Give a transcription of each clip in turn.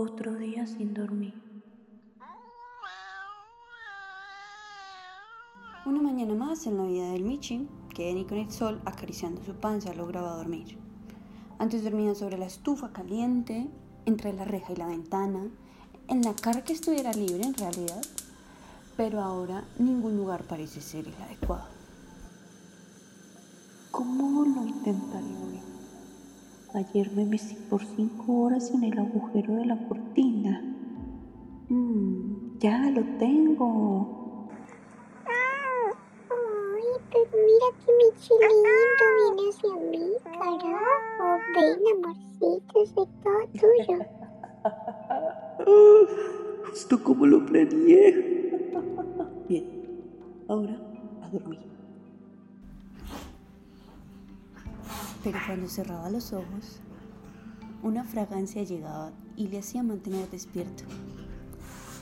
Otro día sin dormir. Una mañana más en la vida del Michi, que ni con el sol acariciando su panza lograba dormir. Antes dormía sobre la estufa caliente, entre la reja y la ventana, en la cara que estuviera libre en realidad, pero ahora ningún lugar parece ser el adecuado. ¿Cómo lo intentaré? Ayer me metí por cinco horas en el agujero de la cortina. Mm, ya lo tengo. Ay, pero mira que mi chilito viene hacia mí, carajo. Ven, amorcito, soy todo tuyo. Justo como lo planeé. Bien, ahora a dormir. Pero cuando cerraba los ojos, una fragancia llegaba y le hacía mantener despierto.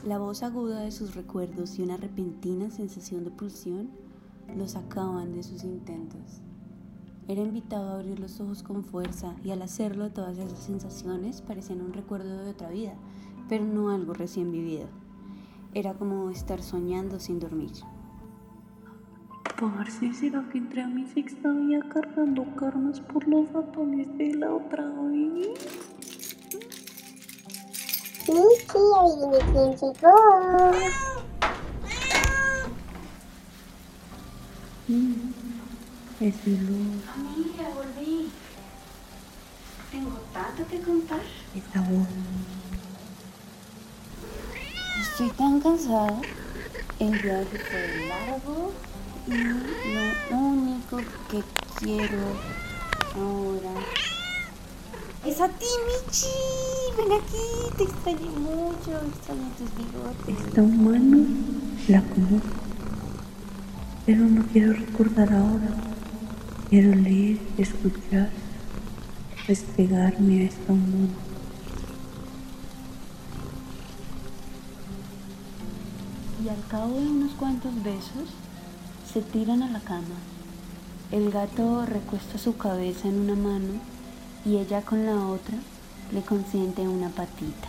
La voz aguda de sus recuerdos y una repentina sensación de pulsión lo sacaban de sus intentos. Era invitado a abrir los ojos con fuerza y al hacerlo todas esas sensaciones parecían un recuerdo de otra vida, pero no algo recién vivido. Era como estar soñando sin dormir. ¿Será que entré a mi sexta vía cargando karmas por los ratones de la otra vez? Miki, adivine quién llegó. Es lo Mira, volví. Tengo tanto que contar. esa voz. Estoy tan cansada. El viaje fue largo y lo único que quiero ahora es a ti, Michi. Ven aquí, te extrañé mucho, extraño tus bigotes. Esta humana la conozco, pero no quiero recordar ahora. Quiero leer, escuchar, despegarme a esta humana. Y al cabo de unos cuantos besos, se tiran a la cama. El gato recuesta su cabeza en una mano y ella con la otra le consiente una patita.